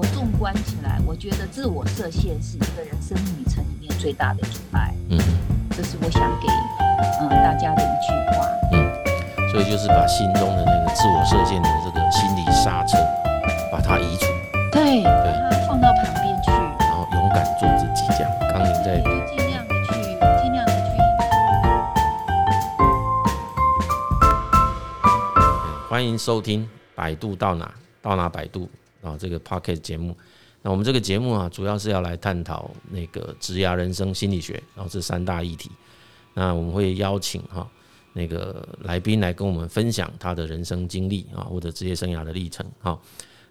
我纵观起来，我觉得自我设限是一个人生命旅程里面最大的阻碍。嗯，这是我想给嗯、呃、大家的一句话。嗯，所以就是把心中的那个自我设限的这个心理刹车，把它移除。对，把它放到旁边去，然后勇敢做自己。这样，刚您在尽量的去，尽量的去。欢迎收听《百度到哪到哪摆渡》啊，这个 Podcast 节目。那我们这个节目啊，主要是要来探讨那个职涯人生心理学，然后这三大议题。那我们会邀请哈那个来宾来跟我们分享他的人生经历啊，或者职业生涯的历程。哈，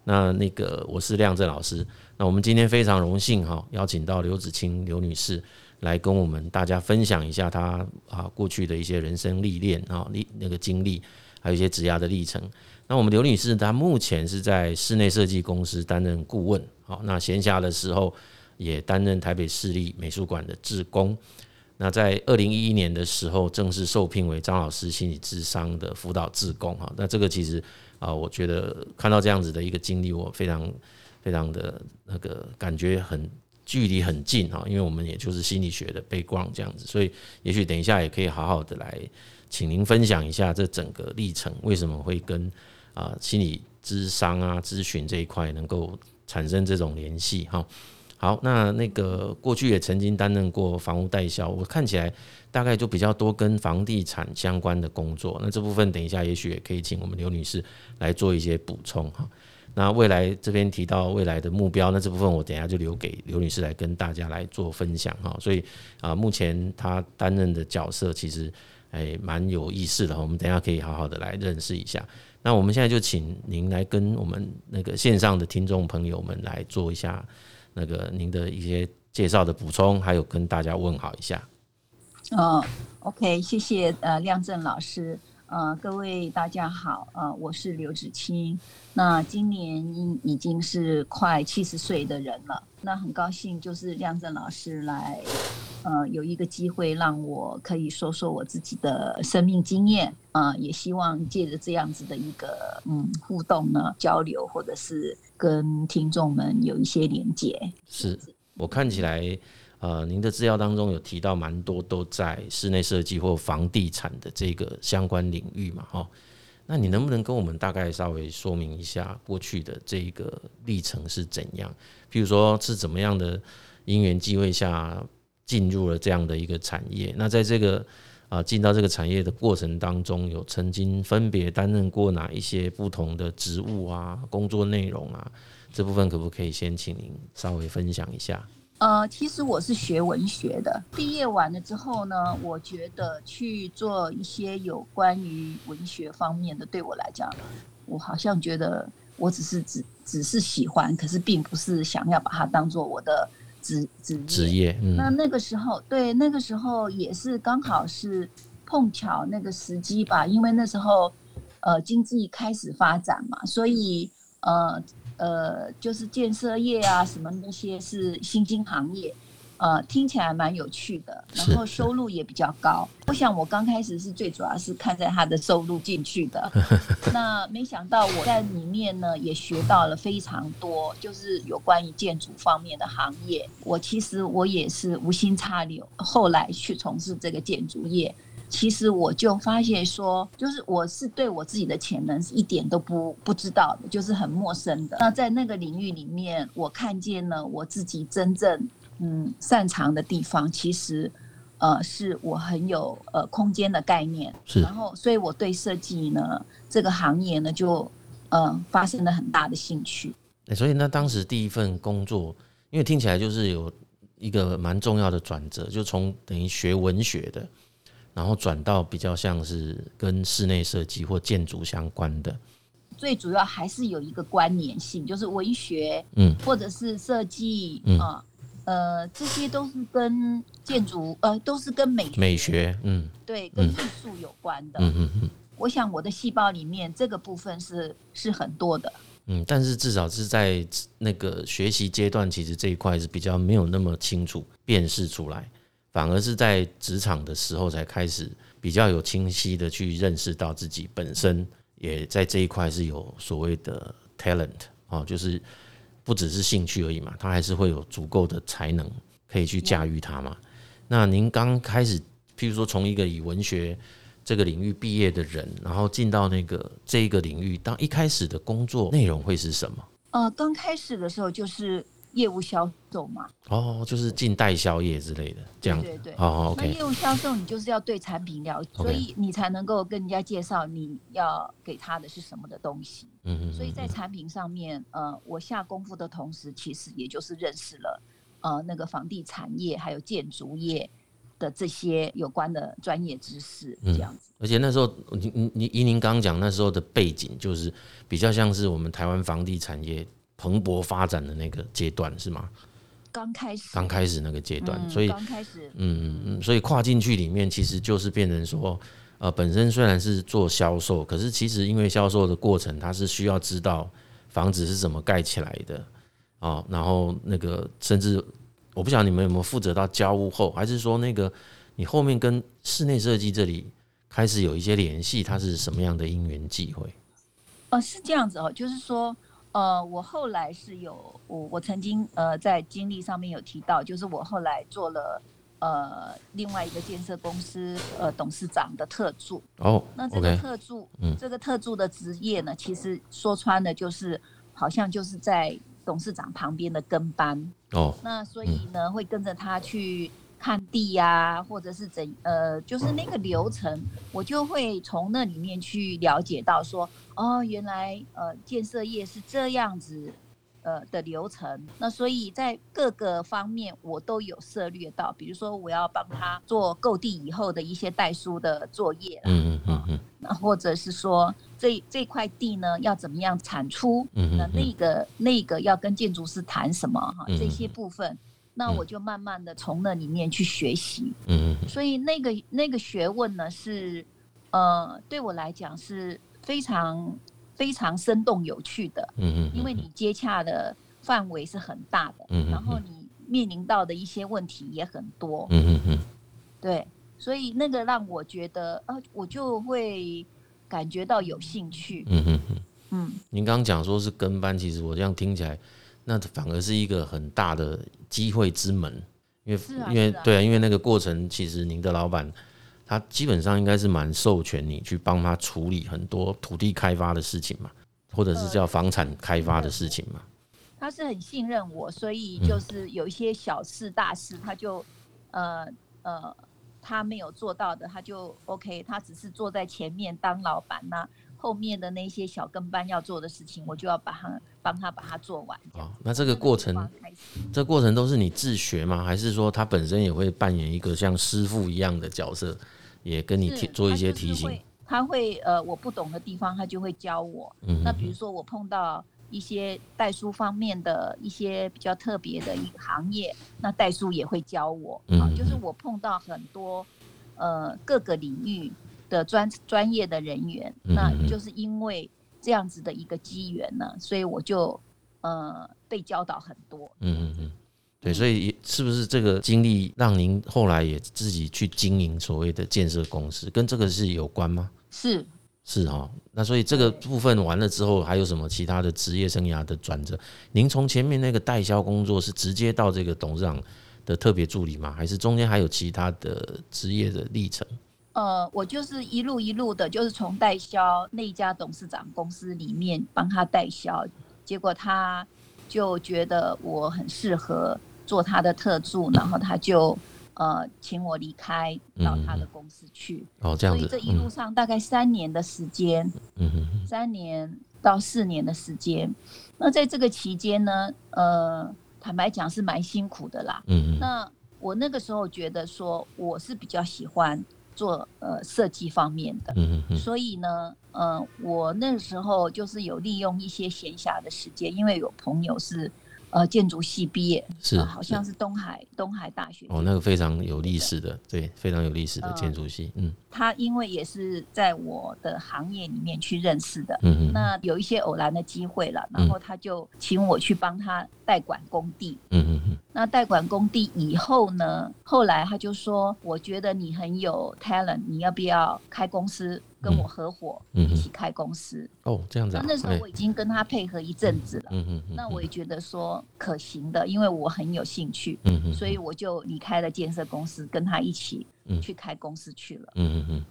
那那个我是亮正老师。那我们今天非常荣幸哈，邀请到刘子清刘女士来跟我们大家分享一下她啊过去的一些人生历练啊历那个经历，还有一些职涯的历程。那我们刘女士她目前是在室内设计公司担任顾问。好，那闲暇的时候也担任台北市立美术馆的志工。那在二零一一年的时候，正式受聘为张老师心理智商的辅导志工。哈，那这个其实啊，我觉得看到这样子的一个经历，我非常非常的那个感觉很距离很近哈，因为我们也就是心理学的 background 这样子，所以也许等一下也可以好好的来请您分享一下这整个历程，为什么会跟啊心理咨商啊咨询这一块能够。产生这种联系哈，好，那那个过去也曾经担任过房屋代销，我看起来大概就比较多跟房地产相关的工作。那这部分等一下也许也可以请我们刘女士来做一些补充哈。那未来这边提到未来的目标，那这部分我等下就留给刘女士来跟大家来做分享哈。所以啊，目前她担任的角色其实哎蛮有意思的，我们等下可以好好的来认识一下。那我们现在就请您来跟我们那个线上的听众朋友们来做一下那个您的一些介绍的补充，还有跟大家问好一下。哦，OK，谢谢呃亮正老师。呃，各位大家好，呃，我是刘子清。那今年已经是快七十岁的人了，那很高兴就是亮正老师来，呃，有一个机会让我可以说说我自己的生命经验，啊、呃，也希望借着这样子的一个嗯互动呢交流，或者是跟听众们有一些连接。是我看起来。呃，您的资料当中有提到蛮多都在室内设计或房地产的这个相关领域嘛，哈，那你能不能跟我们大概稍微说明一下过去的这个历程是怎样？譬如说是怎么样的因缘际会下进入了这样的一个产业？那在这个啊进到这个产业的过程当中，有曾经分别担任过哪一些不同的职务啊、工作内容啊？这部分可不可以先请您稍微分享一下？呃，其实我是学文学的，毕业完了之后呢，我觉得去做一些有关于文学方面的，对我来讲，我好像觉得我只是只只是喜欢，可是并不是想要把它当做我的职职业。职业。嗯。那那个时候，对，那个时候也是刚好是碰巧那个时机吧，因为那时候呃经济开始发展嘛，所以呃。呃，就是建设业啊，什么那些是新兴行业，呃，听起来蛮有趣的，然后收入也比较高。我想我刚开始是最主要是看在他的收入进去的，那没想到我在里面呢也学到了非常多，就是有关于建筑方面的行业。我其实我也是无心插柳，后来去从事这个建筑业。其实我就发现说，就是我是对我自己的潜能是一点都不不知道的，就是很陌生的。那在那个领域里面，我看见了我自己真正嗯擅长的地方，其实呃是我很有呃空间的概念。是。然后，所以我对设计呢这个行业呢就呃发生了很大的兴趣。所以那当时第一份工作，因为听起来就是有一个蛮重要的转折，就从等于学文学的。然后转到比较像是跟室内设计或建筑相关的，最主要还是有一个关联性，就是文学，嗯，或者是设计，嗯，啊，呃，这些都是跟建筑，呃，都是跟美美学，嗯，对，跟艺术有关的，嗯嗯嗯。我想我的细胞里面这个部分是是很多的，嗯，但是至少是在那个学习阶段，其实这一块是比较没有那么清楚辨识出来。反而是在职场的时候才开始比较有清晰的去认识到自己本身也在这一块是有所谓的 talent 哦，就是不只是兴趣而已嘛，他还是会有足够的才能可以去驾驭它嘛。那您刚开始，譬如说从一个以文学这个领域毕业的人，然后进到那个这一个领域，当一开始的工作内容会是什么？呃，刚开始的时候就是。业务销售嘛，哦，就是进代销业之类的，这样，对对对，哦，OK。那业务销售你就是要对产品了解，所以你才能够跟人家介绍你要给他的是什么的东西。嗯嗯。所以在产品上面，呃，我下功夫的同时，其实也就是认识了呃那个房地产业还有建筑业的这些有关的专业知识，这样子。而且那时候，你你你依您刚讲那时候的背景，就是比较像是我们台湾房地产业。蓬勃发展的那个阶段是吗？刚开始，刚开始那个阶段，所以刚开始，嗯嗯嗯，所以跨进去里面，其实就是变成说，呃，本身虽然是做销售，可是其实因为销售的过程，它是需要知道房子是怎么盖起来的啊，然后那个甚至我不晓得你们有没有负责到交屋后，还是说那个你后面跟室内设计这里开始有一些联系，它是什么样的因缘际会？哦，是这样子哦，就是说。呃，我后来是有我我曾经呃在经历上面有提到，就是我后来做了呃另外一个建设公司呃董事长的特助哦，那这个特助，嗯，这个特助的职业呢，其实说穿了就是好像就是在董事长旁边的跟班哦，那所以呢会跟着他去。看地呀、啊，或者是怎呃，就是那个流程，我就会从那里面去了解到说，哦，原来呃建设业是这样子呃的流程。那所以在各个方面我都有涉略到，比如说我要帮他做购地以后的一些代书的作业，嗯嗯嗯嗯，那或者是说这这块地呢要怎么样产出，嗯那那个那个要跟建筑师谈什么哈，这些部分。那我就慢慢的从那里面去学习，嗯，所以那个那个学问呢是，呃，对我来讲是非常非常生动有趣的，嗯嗯，因为你接洽的范围是很大的，嗯，然后你面临到的一些问题也很多，嗯嗯嗯，对，所以那个让我觉得，呃，我就会感觉到有兴趣，嗯嗯。嗯，您刚刚讲说是跟班，其实我这样听起来。那反而是一个很大的机会之门，因为因为对啊，因为那个过程其实您的老板他基本上应该是蛮授权你去帮他处理很多土地开发的事情嘛，或者是叫房产开发的事情嘛。他是很信任我，所以就是有一些小事大事，他就呃呃他没有做到的，他就 OK，他只是坐在前面当老板那。后面的那些小跟班要做的事情，我就要把他帮他把它做完。哦，那这个过程，这个过程都是你自学吗？还是说他本身也会扮演一个像师傅一样的角色，也跟你提做一些提醒？他会呃，我不懂的地方，他就会教我。嗯，那比如说我碰到一些代书方面的一些比较特别的一个行业，那代书也会教我。嗯，就是我碰到很多呃各个领域。的专专业的人员，那就是因为这样子的一个机缘呢，所以我就呃被教导很多。嗯嗯嗯，对，所以是不是这个经历让您后来也自己去经营所谓的建设公司，跟这个是有关吗？是是哦，那所以这个部分完了之后，还有什么其他的职业生涯的转折？您从前面那个代销工作是直接到这个董事长的特别助理吗？还是中间还有其他的职业的历程？呃，我就是一路一路的，就是从代销那一家董事长公司里面帮他代销，结果他就觉得我很适合做他的特助，然后他就呃请我离开到他的公司去。哦，这样子。所以这一路上大概三年的时间，嗯哼，三年到四年的时间。那在这个期间呢，呃，坦白讲是蛮辛苦的啦。嗯嗯。那我那个时候觉得说，我是比较喜欢。做呃设计方面的，嗯嗯，所以呢，呃，我那时候就是有利用一些闲暇的时间，因为有朋友是。呃，建筑系毕业是、呃，好像是东海东海大学哦，那个非常有历史的，对，对，非常有历史的建筑系，嗯，他因为也是在我的行业里面去认识的，嗯嗯，那有一些偶然的机会了，然后他就请我去帮他代管工地，嗯嗯嗯，那代管工地以后呢，后来他就说，我觉得你很有 talent，你要不要开公司跟我合伙一起开公司。哦，这样子。那那时候我已经跟他配合一阵子了。嗯嗯。那我也觉得说可行的，因为我很有兴趣。嗯嗯，所以我就离开了建设公司，跟他一起去开公司去了。嗯嗯嗯。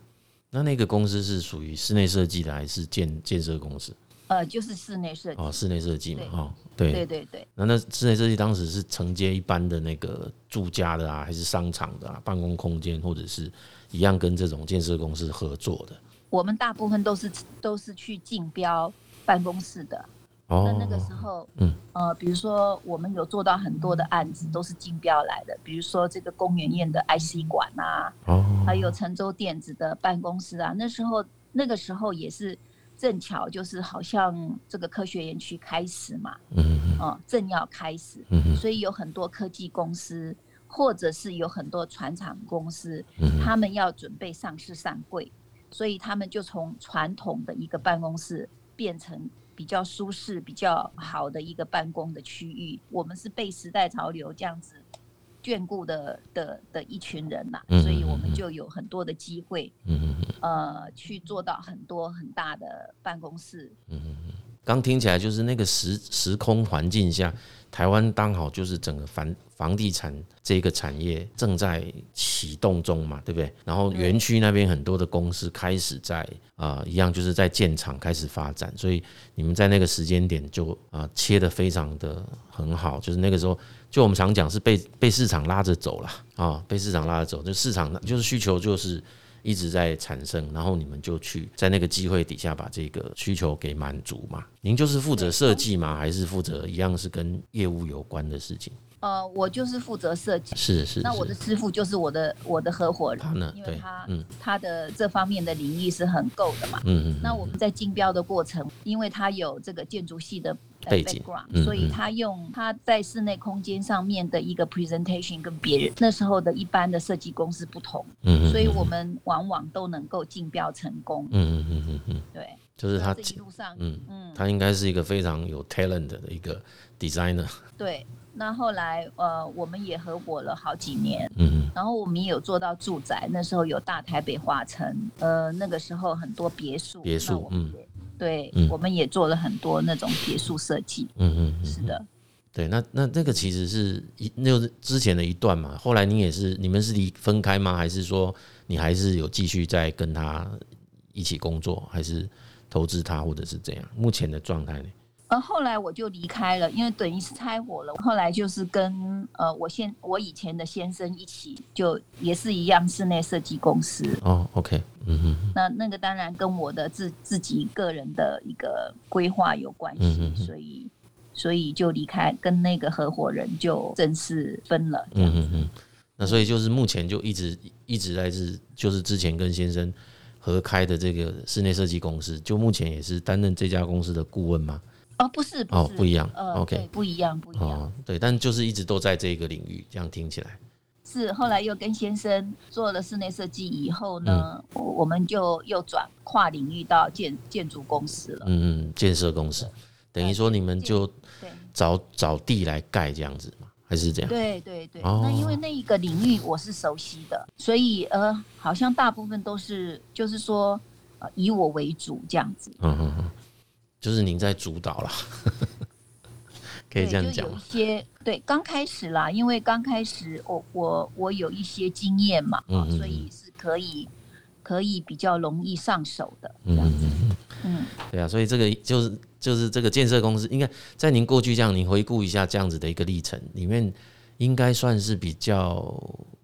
那那个公司是属于室内设计的，还是建建设公司？呃，就是室内设计。哦，室内设计嘛，哦，对对对对。那那室内设计当时是承接一般的那个住家的啊，还是商场的啊，办公空间，或者是一样跟这种建设公司合作的？我们大部分都是都是去竞标办公室的。哦。那那个时候，嗯，呃，比如说我们有做到很多的案子，都是竞标来的，比如说这个公园院的 IC 馆啊，哦，还有成州电子的办公室啊，那时候那个时候也是。正巧就是好像这个科学园区开始嘛，嗯嗯，哦，正要开始，嗯，所以有很多科技公司，或者是有很多船厂公司，嗯，他们要准备上市上柜，所以他们就从传统的一个办公室变成比较舒适、比较好的一个办公的区域。我们是被时代潮流这样子。眷顾的的的一群人呐，所以我们就有很多的机会，呃，去做到很多很大的办公室。刚听起来就是那个时时空环境下，台湾刚好就是整个房房地产这个产业正在启动中嘛，对不对？然后园区那边很多的公司开始在啊、一样就是在建厂开始发展，所以你们在那个时间点就啊、切得非常的很好，就是那个时候。就我们常讲是被被市场拉着走了啊，被市场拉着走，就市场就是需求就是一直在产生，然后你们就去在那个机会底下把这个需求给满足嘛。您就是负责设计吗？还是负责一样是跟业务有关的事情？呃，我就是负责设计，是是。那我的师傅就是我的我的合伙人，他呢，因为他嗯他的这方面的领域是很够的嘛。嗯嗯。那我们在竞标的过程，因为他有这个建筑系的。背景，所以他用他在室内空间上面的一个 presentation 跟别人那时候的一般的设计公司不同，嗯所以我们往往都能够竞标成功。嗯嗯嗯嗯对，就是他一路上，嗯嗯，他应该是一个非常有 talent 的一个 designer。对，那后来呃，我们也合伙了好几年，嗯然后我们也有做到住宅，那时候有大台北华城，呃，那个时候很多别墅，别墅，嗯。对，嗯、我们也做了很多那种别墅设计。嗯嗯，嗯是的。对，那那那个其实是一，那就是之前的一段嘛。后来你也是，你们是离分开吗？还是说你还是有继续在跟他一起工作，还是投资他，或者是怎样？目前的状态呢？呃，后来我就离开了，因为等于是拆伙了。后来就是跟呃，我现我以前的先生一起，就也是一样室内设计公司。哦，OK，嗯哼。那那个当然跟我的自自己个人的一个规划有关系，嗯、所以所以就离开，跟那个合伙人就正式分了。嗯嗯嗯。那所以就是目前就一直一直在是，就是之前跟先生合开的这个室内设计公司，就目前也是担任这家公司的顾问吗？哦，不是，不是，哦，不一样，呃，OK，不一样，不一样，哦，对，但就是一直都在这个领域，这样听起来是。后来又跟先生做了室内设计以后呢，嗯、我们就又转跨领域到建建筑公司了。嗯嗯，建设公司，等于说你们就找找地来盖这样子嘛？还是这样？对对对。哦、那因为那一个领域我是熟悉的，所以呃，好像大部分都是就是说呃以我为主这样子。嗯嗯嗯。就是您在主导了，可以这样讲。有一些对，刚开始啦，因为刚开始我我我有一些经验嘛，嗯，所以是可以可以比较容易上手的这样子。嗯，对啊，所以这个就是就是这个建设公司，应该在您过去这样，您回顾一下这样子的一个历程里面，应该算是比较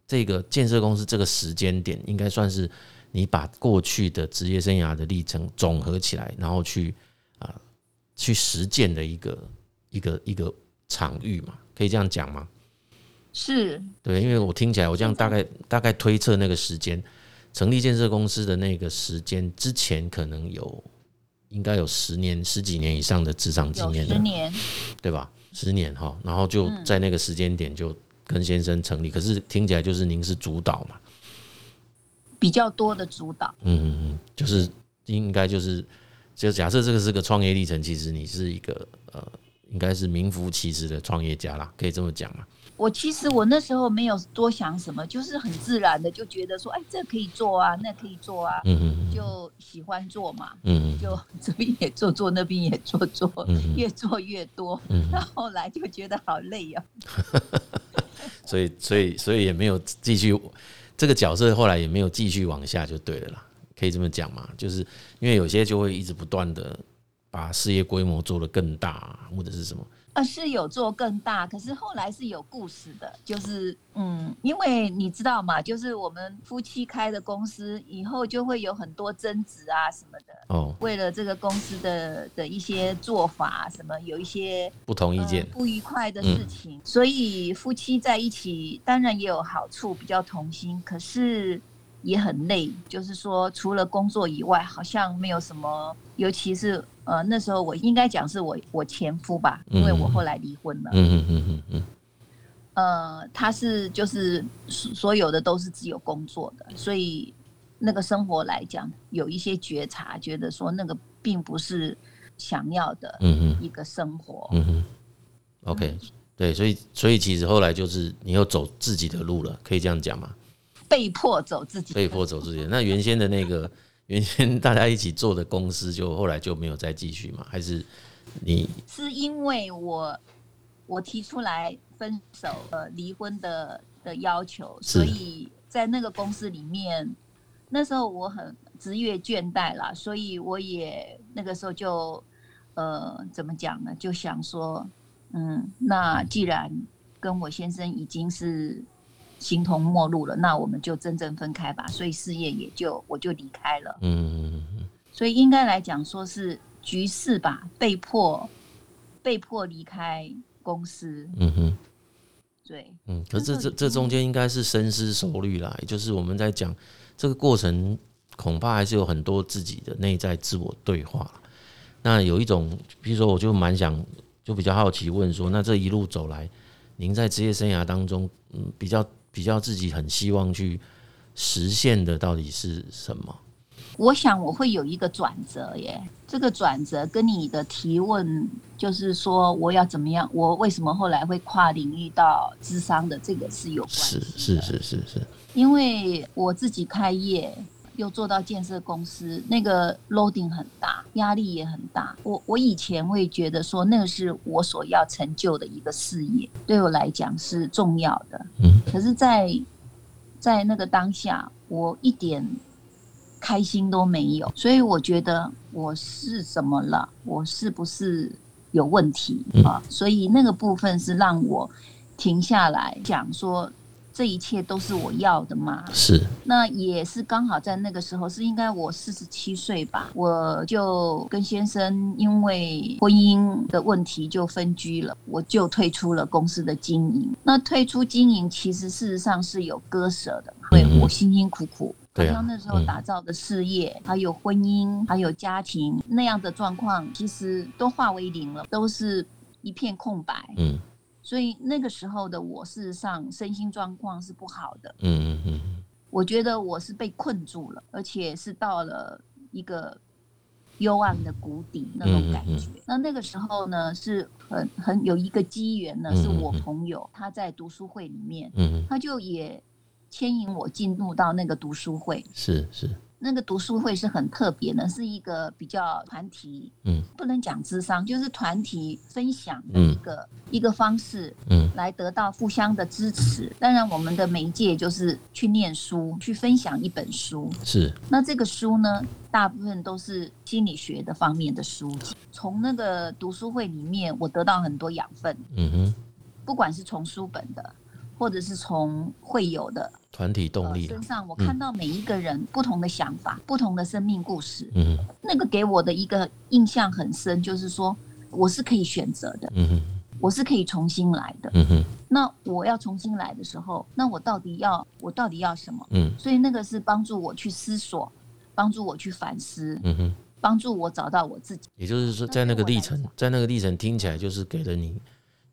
这个建设公司这个时间点，应该算是你把过去的职业生涯的历程总合起来，然后去啊。去实践的一个一个一个场域嘛，可以这样讲吗？是，对，因为我听起来，我这样大概大概推测那个时间，成立建设公司的那个时间之前，可能有应该有十年十几年以上的职场经验，十年，对吧？十年哈，然后就在那个时间点就跟先生成立，可是听起来就是您是主导嘛，比较多的主导，嗯嗯嗯，就是应该就是。就假设这个是个创业历程，其实你是一个呃，应该是名副其实的创业家啦，可以这么讲嘛？我其实我那时候没有多想什么，就是很自然的就觉得说，哎，这可以做啊，那可以做啊，嗯嗯，就喜欢做嘛，嗯，就这边也做做，那边也做做，越做越多，嗯，那后后来就觉得好累啊，所以所以所以也没有继续这个角色，后来也没有继续往下就对了啦，可以这么讲嘛，就是因为有些就会一直不断的把事业规模做得更大，或者是什么。呃，是有做更大，可是后来是有故事的，就是嗯，因为你知道嘛，就是我们夫妻开的公司，以后就会有很多争执啊什么的。哦，为了这个公司的的一些做法，什么有一些不同意见、呃、不愉快的事情，嗯，所以夫妻在一起当然也有好处，比较同心，可是。也很累，就是说，除了工作以外，好像没有什么。尤其是呃，那时候我应该讲是我我前夫吧，因为我后来离婚了。嗯嗯嗯嗯嗯。呃，他是就是所有的都是只有工作的，所以那个生活来讲有一些觉察，觉得说那个并不是想要的一个生活。嗯哼。OK，对，所以所以其实后来就是你又走自己的路了，可以这样讲吗？被迫走自己，被迫走自己。那原先的那个，原先大家一起做的公司，就后来就没有再继续嘛？还是你？是因为我我提出来分手呃离婚的的要求，所以在那个公司里面，那时候我很职业倦怠啦，所以我也那个时候就呃怎么讲呢？就想说，嗯，那既然跟我先生已经是。形同陌路了，那我们就真正分开吧。所以事业也就我就离开了。嗯，所以应该来讲说是局势吧，被迫被迫离开公司。嗯哼，对，嗯，可是这这这中间应该是深思熟虑啦，也就是我们在讲这个过程，恐怕还是有很多自己的内在自我对话。那有一种，比如说，我就蛮想，就比较好奇问说，那这一路走来，您在职业生涯当中，嗯，比较。比较自己很希望去实现的到底是什么？我想我会有一个转折耶。这个转折跟你的提问，就是说我要怎么样？我为什么后来会跨领域到智商的这个是有关系。是是是是是。因为我自己开业。又做到建设公司，那个 loading 很大，压力也很大。我我以前会觉得说，那个是我所要成就的一个事业，对我来讲是重要的。嗯，可是在，在在那个当下，我一点开心都没有。所以我觉得我是什么了？我是不是有问题啊？所以那个部分是让我停下来讲说。这一切都是我要的吗？是，那也是刚好在那个时候，是应该我四十七岁吧，我就跟先生因为婚姻的问题就分居了，我就退出了公司的经营。那退出经营，其实事实上是有割舍的，对我辛辛苦苦，好像那时候打造的事业，还有婚姻，还有家庭那样的状况，其实都化为零了，都是一片空白。嗯。所以那个时候的我，事实上身心状况是不好的。嗯嗯嗯，我觉得我是被困住了，而且是到了一个幽暗的谷底那种感觉。那那个时候呢，是很很有一个机缘呢，是我朋友他在读书会里面，他就也牵引我进入到那个读书会。是是。那个读书会是很特别的，是一个比较团体，嗯，不能讲智商，就是团体分享的一个、嗯、一个方式，嗯，来得到互相的支持。当然，我们的媒介就是去念书，去分享一本书。是。那这个书呢，大部分都是心理学的方面的书籍。从那个读书会里面，我得到很多养分。嗯哼，不管是从书本的，或者是从会友的。团体动力、呃、身上，我看到每一个人不同的想法、嗯、不同的生命故事。嗯，那个给我的一个印象很深，就是说我是可以选择的。嗯，我是可以重新来的。嗯，那我要重新来的时候，那我到底要我到底要什么？嗯，所以那个是帮助我去思索，帮助我去反思。嗯哼，帮助我找到我自己。也就是说，在那个历程，在那个历程听起来就是给了你，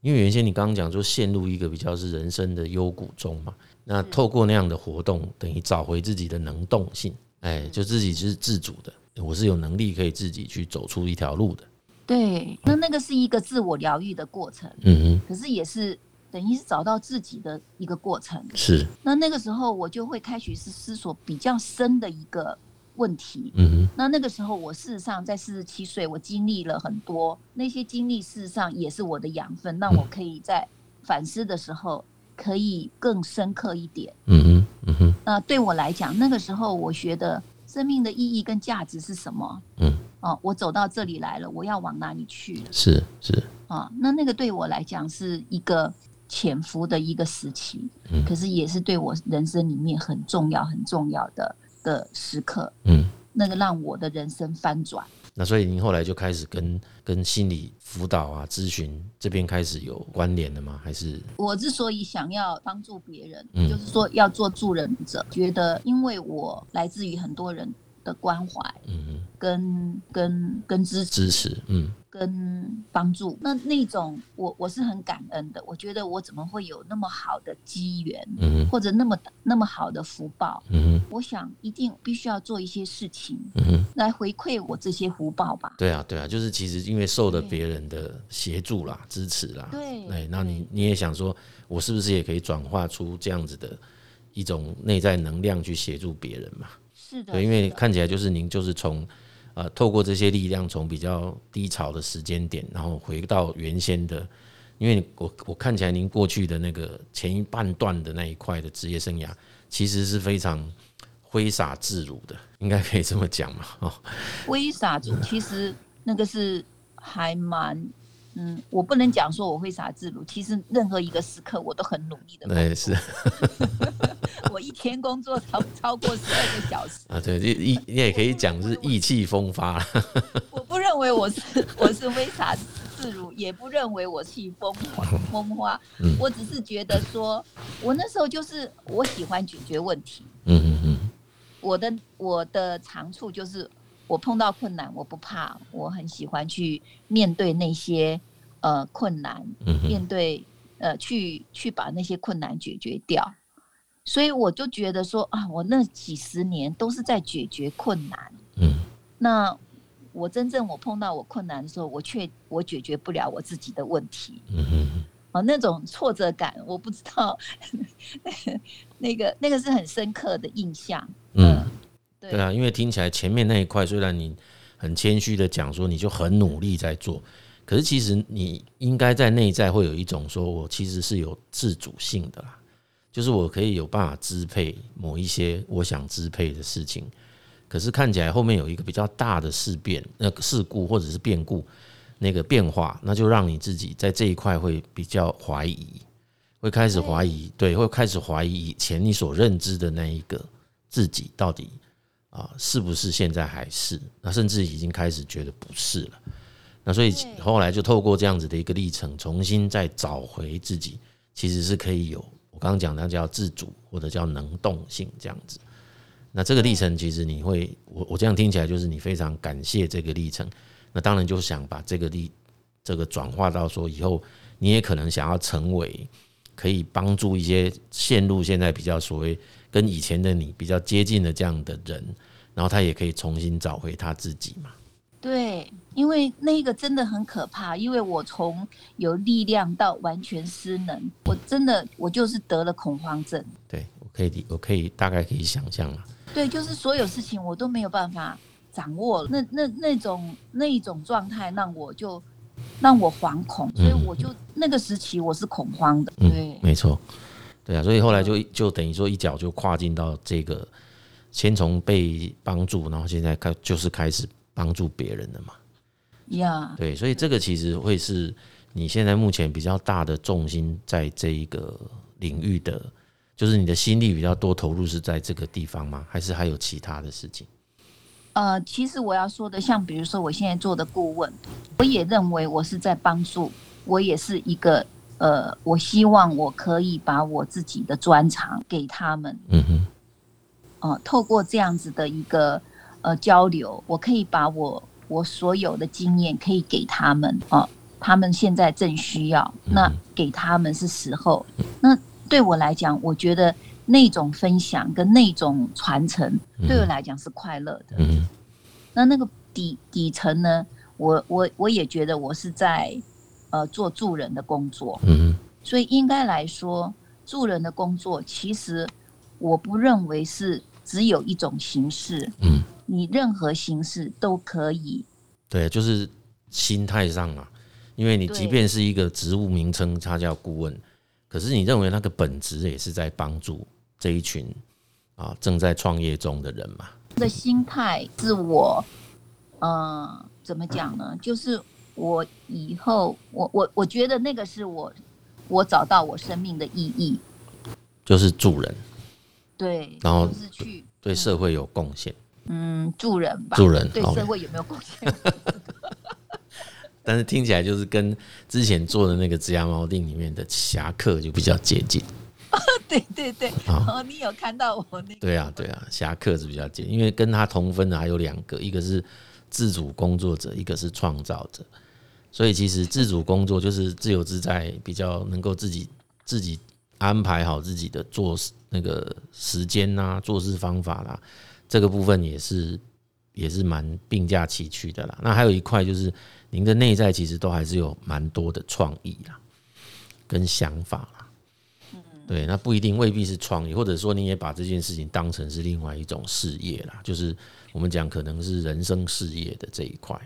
因为原先你刚刚讲说陷入一个比较是人生的幽谷中嘛。那透过那样的活动，等于找回自己的能动性，哎，就自己是自主的，我是有能力可以自己去走出一条路的。对，那那个是一个自我疗愈的过程。嗯哼。可是也是等于是找到自己的一个过程。是。那那个时候我就会开始是思索比较深的一个问题。嗯哼。那那个时候我事实上在四十七岁，我经历了很多，那些经历事实上也是我的养分，让我可以在反思的时候可以更深刻一点。嗯哼。嗯哼。那对我来讲，那个时候我觉得生命的意义跟价值是什么？嗯。哦，我走到这里来了，我要往哪里去？是是。啊，那那个对我来讲是一个潜伏的一个时期，嗯，可是也是对我人生里面很重要、很重要的的时刻，嗯，那个让我的人生翻转。那所以您后来就开始跟跟心理辅导啊、咨询这边开始有关联了吗？还是我之所以想要帮助别人，嗯，就是说要做助人者，觉得因为我来自于很多人的关怀，嗯，跟跟跟支持支持，嗯。跟帮助，那那种我我是很感恩的。我觉得我怎么会有那么好的机缘，嗯，或者那么那么好的福报，嗯，我想一定必须要做一些事情，嗯，来回馈我这些福报吧。对啊，对啊，就是其实因为受了别人的协助啦、支持啦，对，哎，那你你也想说，我是不是也可以转化出这样子的一种内在能量去协助别人嘛？是的，对，因为看起来就是您就是从。呃，透过这些力量，从比较低潮的时间点，然后回到原先的，因为我我看起来您过去的那个前一半段的那一块的职业生涯，其实是非常挥洒自如的，应该可以这么讲嘛？哦，挥洒，其实那个是还蛮。嗯，我不能讲说我挥洒自如，其实任何一个时刻我都很努力的。对，是。我一天工作超超过十二个小时啊，对，意你也可以讲是意气风发。我不认为我是我是挥洒自如，也不认为我是风 风花。我只是觉得说，我那时候就是我喜欢解决问题。嗯嗯嗯。我的我的长处就是。我碰到困难，我不怕，我很喜欢去面对那些呃困难，面对呃去去把那些困难解决掉。所以我就觉得说啊，我那几十年都是在解决困难。嗯，那我真正我碰到我困难的时候，我却我解决不了我自己的问题。嗯嗯，啊，那种挫折感，我不知道，那个那个是很深刻的印象。嗯。对啊，因为听起来前面那一块，虽然你很谦虚的讲说你就很努力在做，可是其实你应该在内在会有一种说，我其实是有自主性的啦，就是我可以有办法支配某一些我想支配的事情。可是看起来后面有一个比较大的事变、那个事故或者是变故那个变化，那就让你自己在这一块会比较怀疑，会开始怀疑，对，会开始怀疑以前你所认知的那一个自己到底。啊，是不是现在还是？那甚至已经开始觉得不是了。那所以后来就透过这样子的一个历程，重新再找回自己，其实是可以有我刚刚讲的叫自主或者叫能动性这样子。那这个历程其实你会，我我这样听起来就是你非常感谢这个历程。那当然就想把这个历这个转化到说以后你也可能想要成为可以帮助一些陷入现在比较所谓。跟以前的你比较接近的这样的人，然后他也可以重新找回他自己嘛？对，因为那个真的很可怕，因为我从有力量到完全失能，我真的我就是得了恐慌症。对，我可以我可以大概可以想象了。对，就是所有事情我都没有办法掌握，那那那种那一种状态让我就让我惶恐，所以我就那个时期我是恐慌的。对，嗯，没错。对啊，所以后来就就等于说一脚就跨进到这个，先从被帮助，然后现在开就是开始帮助别人了嘛。呀，对，所以这个其实会是你现在目前比较大的重心在这一个领域的，就是你的心力比较多投入是在这个地方吗？还是还有其他的事情？呃，其实我要说的，像比如说我现在做的顾问，我也认为我是在帮助，我也是一个。呃，我希望我可以把我自己的专长给他们，嗯哼，呃，透过这样子的一个呃交流，我可以把我我所有的经验可以给他们，哦、呃，他们现在正需要，那给他们是时候。那对我来讲，我觉得那种分享跟那种传承，对我来讲是快乐的。嗯，那那个底底层呢，我我我也觉得我是在。呃，做助人的工作，嗯，所以应该来说，助人的工作其实我不认为是只有一种形式。嗯，你任何形式都可以。对，就是心态上啊，因为你即便是一个职务名称，它叫顾问，可是你认为那个本质也是在帮助这一群啊正在创业中的人嘛？的心态是我，嗯，怎么讲呢？就是我以后，我我我觉得那个是我。我找到我生命的意义，就是助人，对，然后是去对社会有贡献，嗯，助人吧，助人对社会有没有贡献？但是听起来就是跟之前做的那个职涯锚定里面的侠客就比较接近。对对对，哦，你有看到我那个？对啊对啊，侠客是比较接近，因为跟他同分的还有两个，一个是自主工作者，一个是创造者。所以其实自主工作就是自由自在，比较能够自己自己安排好自己的做事那个时间呐，做事方法啦，这个部分也是也是蛮并驾齐驱的啦。那还有一块就是您的内在其实都还是有蛮多的创意啦，跟想法啦。对，那不一定未必是创意，或者说你也把这件事情当成是另外一种事业啦，就是我们讲可能是人生事业的这一块，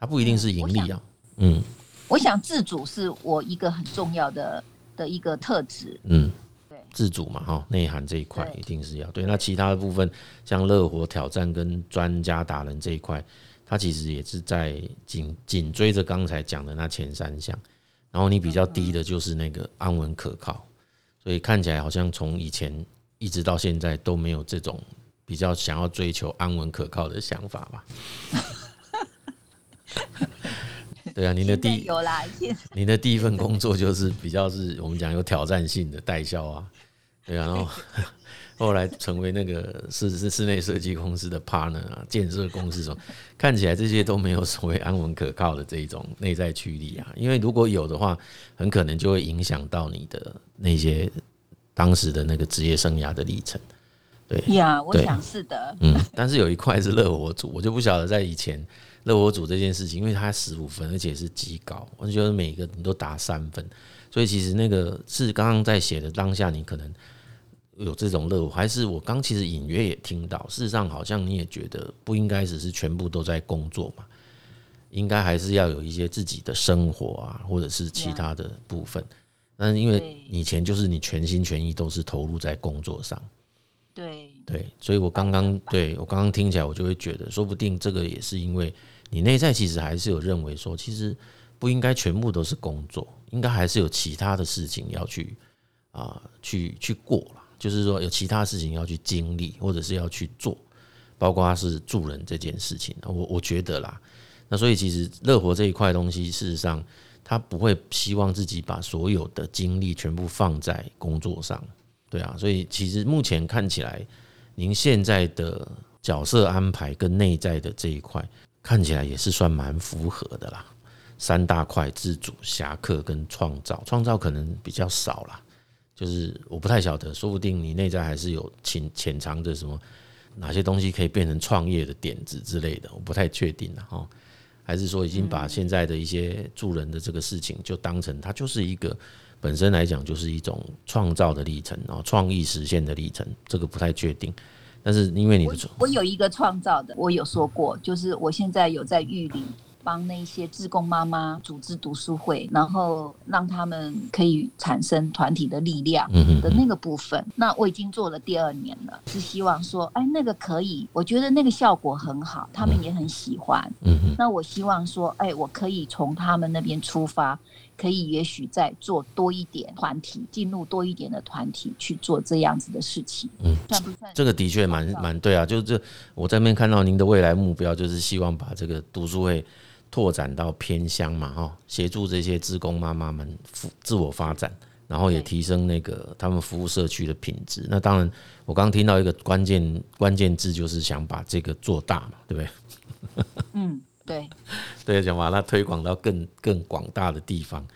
它不一定是盈利啊。嗯，我想自主是我一个很重要的的一个特质。嗯，对，自主嘛，哈，内涵这一块一定是要对。那其他的部分，像乐活挑战跟专家达人这一块，它其实也是在紧紧追着刚才讲的那前三项。然后你比较低的就是那个安稳可靠，所以看起来好像从以前一直到现在都没有这种比较想要追求安稳可靠的想法吧。对啊，您的第有啦，您的第一份工作就是比较是我们讲有挑战性的代销啊，对啊，然后 后来成为那个是是室内设计公司的 partner 啊，建设公司中，看起来这些都没有所谓安稳可靠的这一种内在驱力啊，因为如果有的话，很可能就会影响到你的那些当时的那个职业生涯的历程。对呀，我想是的，嗯，但是有一块是乐活组，我就不晓得在以前。乐活组这件事情，因为它十五分，而且是极高，我觉得每个人都打三分，所以其实那个是刚刚在写的当下，你可能有这种乐活，还是我刚其实隐约也听到，事实上好像你也觉得不应该只是全部都在工作嘛，应该还是要有一些自己的生活啊，或者是其他的部分。但是因为以前就是你全心全意都是投入在工作上，对。对，所以我刚刚对我刚刚听起来，我就会觉得，说不定这个也是因为。你内在其实还是有认为说，其实不应该全部都是工作，应该还是有其他的事情要去啊，去去过了。就是说，有其他事情要去经历，或者是要去做，包括是助人这件事情。我我觉得啦，那所以其实乐活这一块东西，事实上他不会希望自己把所有的精力全部放在工作上，对啊。所以其实目前看起来，您现在的角色安排跟内在的这一块。看起来也是算蛮符合的啦，三大块：自主、侠客跟创造。创造可能比较少啦，就是我不太晓得，说不定你内在还是有潜潜藏着什么哪些东西可以变成创业的点子之类的，我不太确定了哈。还是说已经把现在的一些助人的这个事情就当成它就是一个本身来讲就是一种创造的历程，然后创意实现的历程，这个不太确定。但是因为你的我，我有一个创造的，我有说过，就是我现在有在玉里帮那些志工妈妈组织读书会，然后让他们可以产生团体的力量的那个部分。那我已经做了第二年了，是希望说，哎，那个可以，我觉得那个效果很好，他们也很喜欢。那我希望说，哎，我可以从他们那边出发。可以，也许再做多一点团体，进入多一点的团体去做这样子的事情。嗯，算不算？这个的确蛮蛮对啊，就是这我在那边看到您的未来目标，就是希望把这个读书会拓展到偏乡嘛，哈，协助这些职工妈妈们自我发展，然后也提升那个他们服务社区的品质。那当然，我刚刚听到一个关键关键字，就是想把这个做大嘛，对不对？嗯。对，对，想把它推广到更更广大的地方，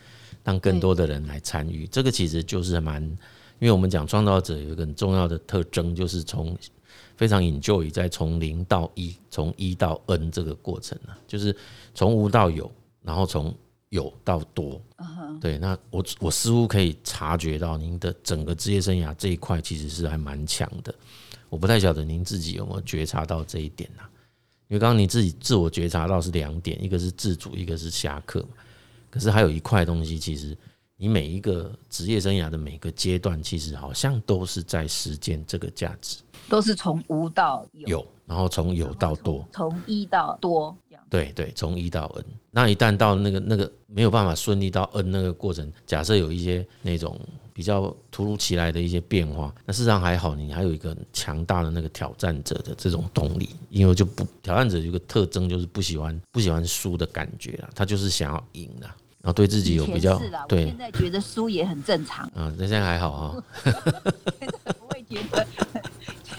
让更多的人来参与。这个其实就是蛮，因为我们讲创造者有一个很重要的特征，就是从非常 enjoy 在从零到一，从一到 N 这个过程啊，就是从无到有，然后从有到多。Uh huh. 对，那我我似乎可以察觉到您的整个职业生涯这一块其实是还蛮强的。我不太晓得您自己有没有觉察到这一点呢？因为刚刚你自己自我觉察到是两点，一个是自主，一个是侠客。可是还有一块东西，其实你每一个职业生涯的每个阶段，其实好像都是在实践这个价值，都是从无到有，有，然后从有到多，从一到多。对对，从一到 n，那一旦到那个那个没有办法顺利到 n 那个过程，假设有一些那种比较突如其来的一些变化，那事实上还好，你还有一个强大的那个挑战者的这种动力，因为就不挑战者有一个特征就是不喜欢不喜欢输的感觉啦，他就是想要赢的，然后对自己有比较对，现在觉得输也很正常。嗯，那现在还好啊，现在不会觉得。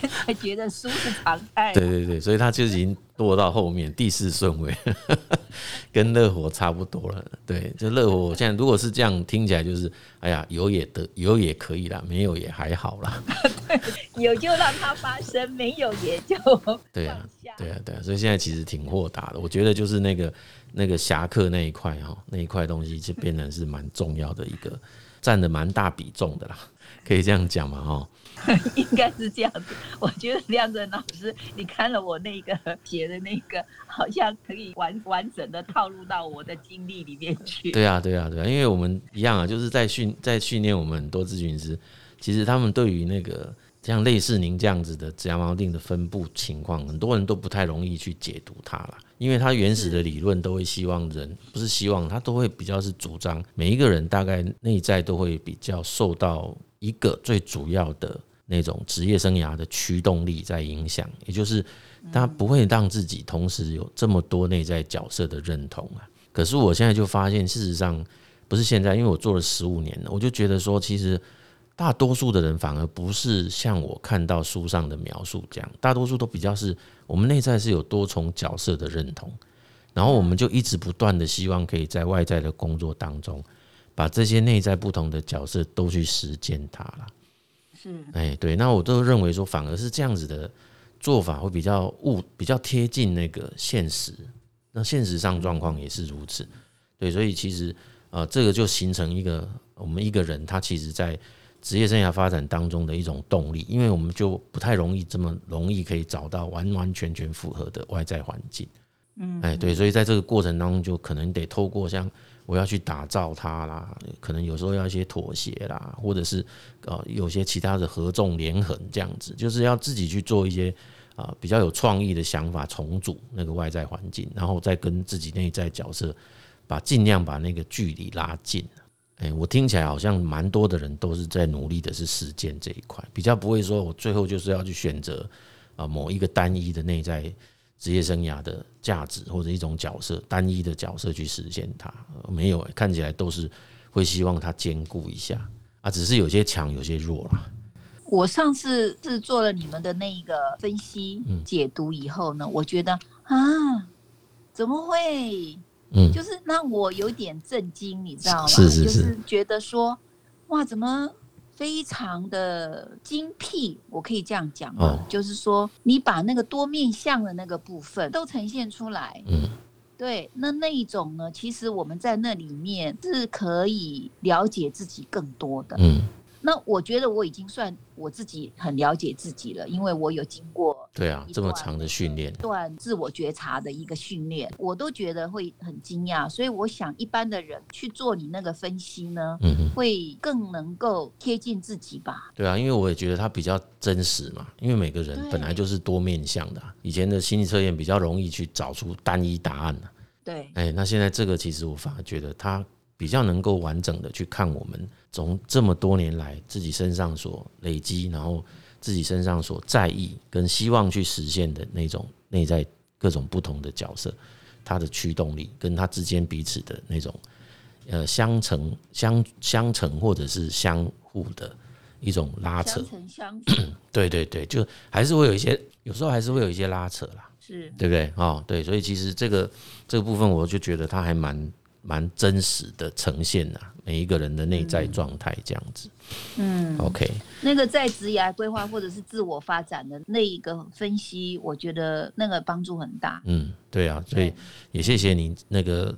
还觉得输是常态。对对对，所以他就已经落到后面第四顺位，跟乐活差不多了。对，就乐活现在如果是这样听起来，就是哎呀，有也得，有也可以啦，没有也还好啦。对，有就让它发生，没有也就对啊，对啊，对啊。所以现在其实挺豁达的。我觉得就是那个那个侠客那一块哈，那一块东西就变成是蛮重要的一个，占的蛮大比重的啦。可以这样讲嘛？哈。应该是这样子，我觉得亮震老师，你看了我那个写的那个，好像可以完完整的套入到我的经历里面去。对啊，对啊，对啊，因为我们一样啊，就是在训在训练我们很多咨询师，其实他们对于那个像类似您这样子的职涯锚定的分布情况，很多人都不太容易去解读它了，因为他原始的理论都会希望人不是希望他都会比较是主张每一个人大概内在都会比较受到一个最主要的。那种职业生涯的驱动力在影响，也就是他不会让自己同时有这么多内在角色的认同啊。可是我现在就发现，事实上不是现在，因为我做了十五年了，我就觉得说，其实大多数的人反而不是像我看到书上的描述这样，大多数都比较是我们内在是有多重角色的认同，然后我们就一直不断的希望可以在外在的工作当中，把这些内在不同的角色都去实践它了。是，哎，对，那我都认为说，反而是这样子的做法会比较物，比较贴近那个现实。那现实上状况也是如此，对，所以其实呃，这个就形成一个我们一个人他其实在职业生涯发展当中的一种动力，因为我们就不太容易这么容易可以找到完完全全符合的外在环境。嗯，哎，对，所以在这个过程当中，就可能得透过像。我要去打造它啦，可能有时候要一些妥协啦，或者是呃有些其他的合纵连横这样子，就是要自己去做一些啊比较有创意的想法，重组那个外在环境，然后再跟自己内在角色，把尽量把那个距离拉近。哎，我听起来好像蛮多的人都是在努力的是实践这一块，比较不会说我最后就是要去选择啊某一个单一的内在。职业生涯的价值或者一种角色，单一的角色去实现它，没有，看起来都是会希望它兼顾一下啊，只是有些强，有些弱啦。我上次是做了你们的那个分析解读以后呢，我觉得啊，怎么会？嗯，就是让我有点震惊，你知道吗？是是是，就是觉得说，哇，怎么？非常的精辟，我可以这样讲，哦，就是说你把那个多面向的那个部分都呈现出来，嗯，对，那那一种呢，其实我们在那里面是可以了解自己更多的，嗯。那我觉得我已经算我自己很了解自己了，因为我有经过对啊这么长的训练，段自我觉察的一个训练，我都觉得会很惊讶。所以我想一般的人去做你那个分析呢，嗯，会更能够贴近自己吧？对啊，因为我也觉得它比较真实嘛，因为每个人本来就是多面向的，以前的心理测验比较容易去找出单一答案。对，哎，那现在这个其实我反而觉得它比较能够完整的去看我们。从这么多年来自己身上所累积，然后自己身上所在意跟希望去实现的那种内在各种不同的角色，它的驱动力跟它之间彼此的那种呃相乘相相乘或者是相互的一种拉扯，对对对，就还是会有一些，有时候还是会有一些拉扯啦，是对不对？哦，对，所以其实这个这个部分，我就觉得它还蛮。蛮真实的呈现呐，每一个人的内在状态这样子。嗯，OK，那个在职涯规划或者是自我发展的那一个分析，我觉得那个帮助很大。嗯，对啊，所以也谢谢您那个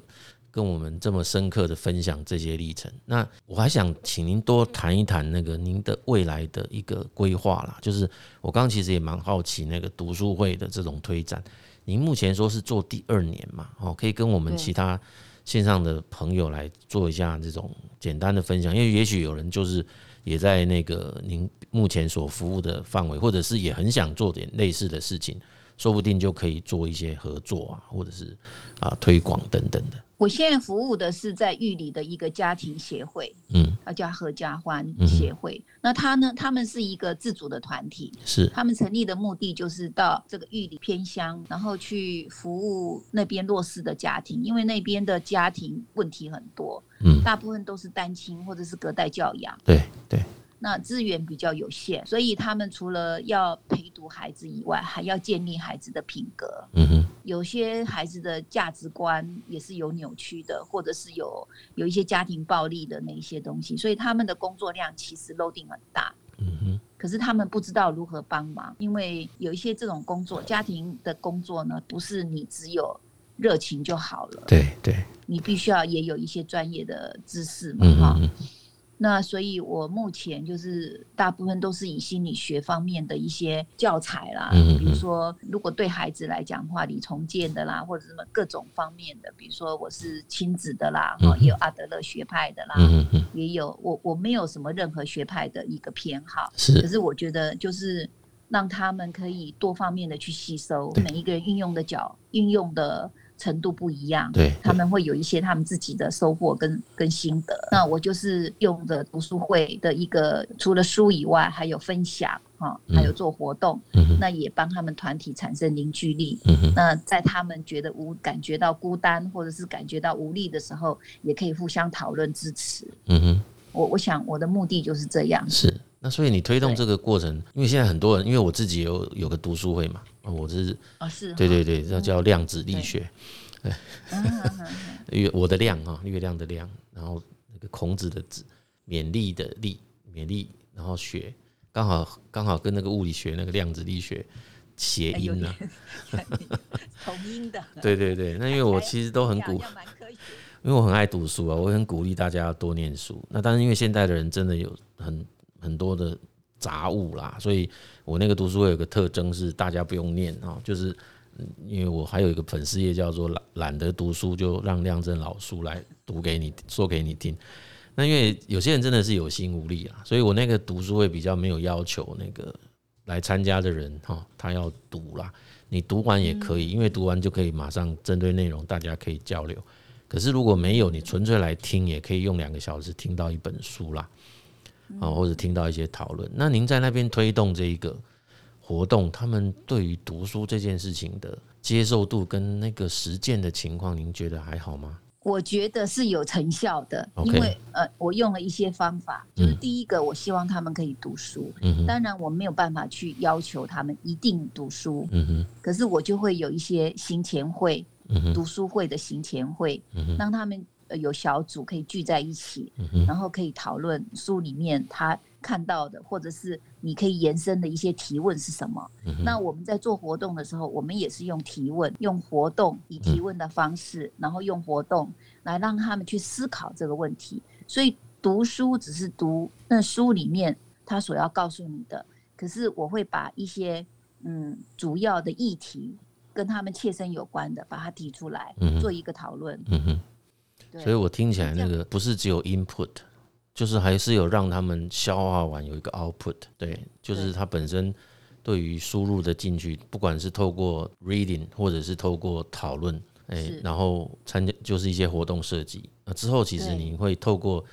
跟我们这么深刻的分享这些历程。那我还想请您多谈一谈那个您的未来的一个规划啦。就是我刚刚其实也蛮好奇那个读书会的这种推展。您目前说是做第二年嘛？哦，可以跟我们其他线上的朋友来做一下这种简单的分享，因为也许有人就是也在那个您目前所服务的范围，或者是也很想做点类似的事情。说不定就可以做一些合作啊，或者是啊推广等等的。我现在服务的是在玉里的一个家庭协会，嗯，它叫合家欢协会。嗯、那他呢，他们是一个自主的团体，是他们成立的目的就是到这个玉里偏乡，然后去服务那边弱势的家庭，因为那边的家庭问题很多，嗯，大部分都是单亲或者是隔代教养，对对。那资源比较有限，所以他们除了要陪读孩子以外，还要建立孩子的品格。嗯哼，有些孩子的价值观也是有扭曲的，或者是有有一些家庭暴力的那一些东西，所以他们的工作量其实 loading 很大。嗯哼，可是他们不知道如何帮忙，因为有一些这种工作，家庭的工作呢，不是你只有热情就好了。对对，你必须要也有一些专业的知识嘛，哈、嗯。那所以，我目前就是大部分都是以心理学方面的一些教材啦，比如说，如果对孩子来讲的话，李重建的啦，或者什么各种方面的，比如说我是亲子的啦，也有阿德勒学派的啦，也有我我没有什么任何学派的一个偏好，是，可是我觉得就是让他们可以多方面的去吸收，每一个人运用的角运用的。程度不一样，对，他们会有一些他们自己的收获跟跟心得。那我就是用的读书会的一个，除了书以外，还有分享哈，还有做活动，嗯、那也帮他们团体产生凝聚力。嗯、那在他们觉得无感觉到孤单或者是感觉到无力的时候，也可以互相讨论支持。嗯哼，我我想我的目的就是这样。是，那所以你推动这个过程，因为现在很多人，因为我自己有有个读书会嘛。我是啊，是对对对，这叫量子力学，月我的量啊，月亮的量，然后那个孔子的子，勉励的励，勉励，然后学，刚好刚好跟那个物理学那个量子力学谐音了，同音的。对对对，那因为我其实都很鼓，因为我很爱读书啊，我很鼓励大家要多念书。那但是，因为现在的人真的有很很多的。杂物啦，所以我那个读书会有个特征是大家不用念啊，就是因为我还有一个粉丝页叫做懒懒得读书，就让亮正老叔来读给你说给你听。那因为有些人真的是有心无力啊，所以我那个读书会比较没有要求那个来参加的人哈，他要读啦，你读完也可以，因为读完就可以马上针对内容大家可以交流。可是如果没有，你纯粹来听也可以用两个小时听到一本书啦。啊，或者听到一些讨论，那您在那边推动这一个活动，他们对于读书这件事情的接受度跟那个实践的情况，您觉得还好吗？我觉得是有成效的，因为呃，我用了一些方法，就是第一个，我希望他们可以读书，嗯，当然我没有办法去要求他们一定读书，嗯哼，可是我就会有一些行前会，读书会的行前会，嗯让他们。有小组可以聚在一起，然后可以讨论书里面他看到的，或者是你可以延伸的一些提问是什么。那我们在做活动的时候，我们也是用提问，用活动以提问的方式，然后用活动来让他们去思考这个问题。所以读书只是读那书里面他所要告诉你的，可是我会把一些嗯主要的议题跟他们切身有关的，把它提出来做一个讨论。所以我听起来那个不是只有 input，就是还是有让他们消化完有一个 output，对，就是他本身对于输入的进去，不管是透过 reading 或者是透过讨论，哎，然后参加就是一些活动设计，那之后其实你会透过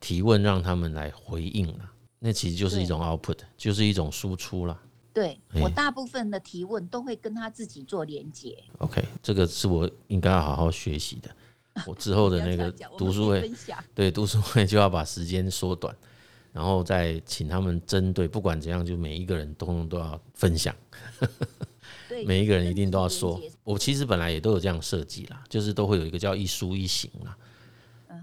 提问让他们来回应了，那其实就是一种 output，就是一种输出啦。对，我大部分的提问都会跟他自己做连接。OK，这个是我应该要好好学习的。我之后的那个读书会，对读书会就要把时间缩短，然后再请他们针对不管怎样，就每一个人通通都要分享，每一个人一定都要说。我其实本来也都有这样设计啦，就是都会有一个叫一书一行啦。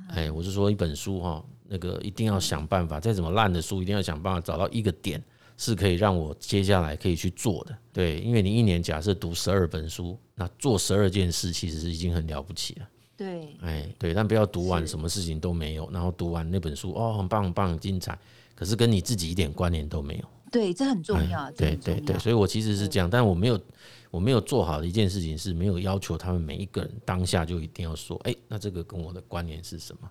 哎，我是说一本书哈，那个一定要想办法，再怎么烂的书，一定要想办法找到一个点是可以让我接下来可以去做的。对，因为你一年假设读十二本书，那做十二件事其实是已经很了不起了。对，哎，对，但不要读完什么事情都没有，然后读完那本书哦，很棒很棒很精彩，可是跟你自己一点关联都没有。对，这很重要。哎、对对对，所以我其实是这样，但我没有我没有做好的一件事情是没有要求他们每一个人当下就一定要说，哎，那这个跟我的关联是什么？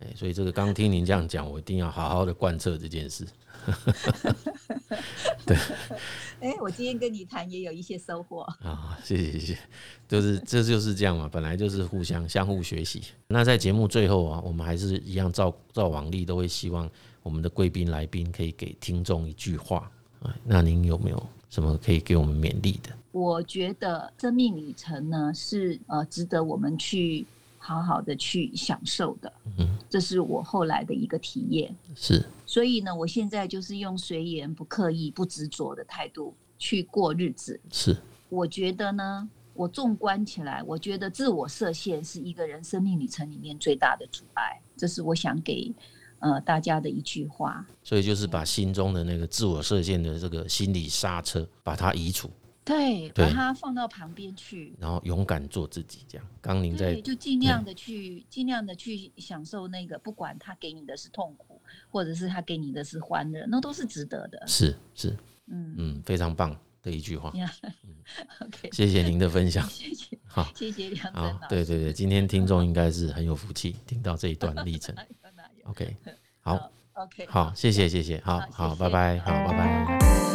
哎，所以这个刚听您这样讲，我一定要好好的贯彻这件事。对，哎，我今天跟你谈也有一些收获啊，谢谢谢谢，就是这就是这样嘛，本来就是互相相互学习。那在节目最后啊，我们还是一样照照往例，都会希望我们的贵宾来宾可以给听众一句话。那您有没有什么可以给我们勉励的？我觉得生命旅程呢，是呃值得我们去。好好的去享受的，嗯，这是我后来的一个体验。是，所以呢，我现在就是用随缘、不刻意、不执着的态度去过日子。是，我觉得呢，我纵观起来，我觉得自我设限是一个人生命旅程里面最大的阻碍。这是我想给呃大家的一句话。所以就是把心中的那个自我设限的这个心理刹车，把它移除。对，把它放到旁边去，然后勇敢做自己，这样。刚您在就尽量的去，尽量的去享受那个，不管他给你的是痛苦，或者是他给你的是欢乐，那都是值得的。是是，嗯嗯，非常棒的一句话。嗯，OK，谢谢您的分享。谢谢，好，谢谢梁真老师。对对对，今天听众应该是很有福气，听到这一段历程。OK，好，OK，好，谢谢谢谢，好好，拜拜，好，拜拜。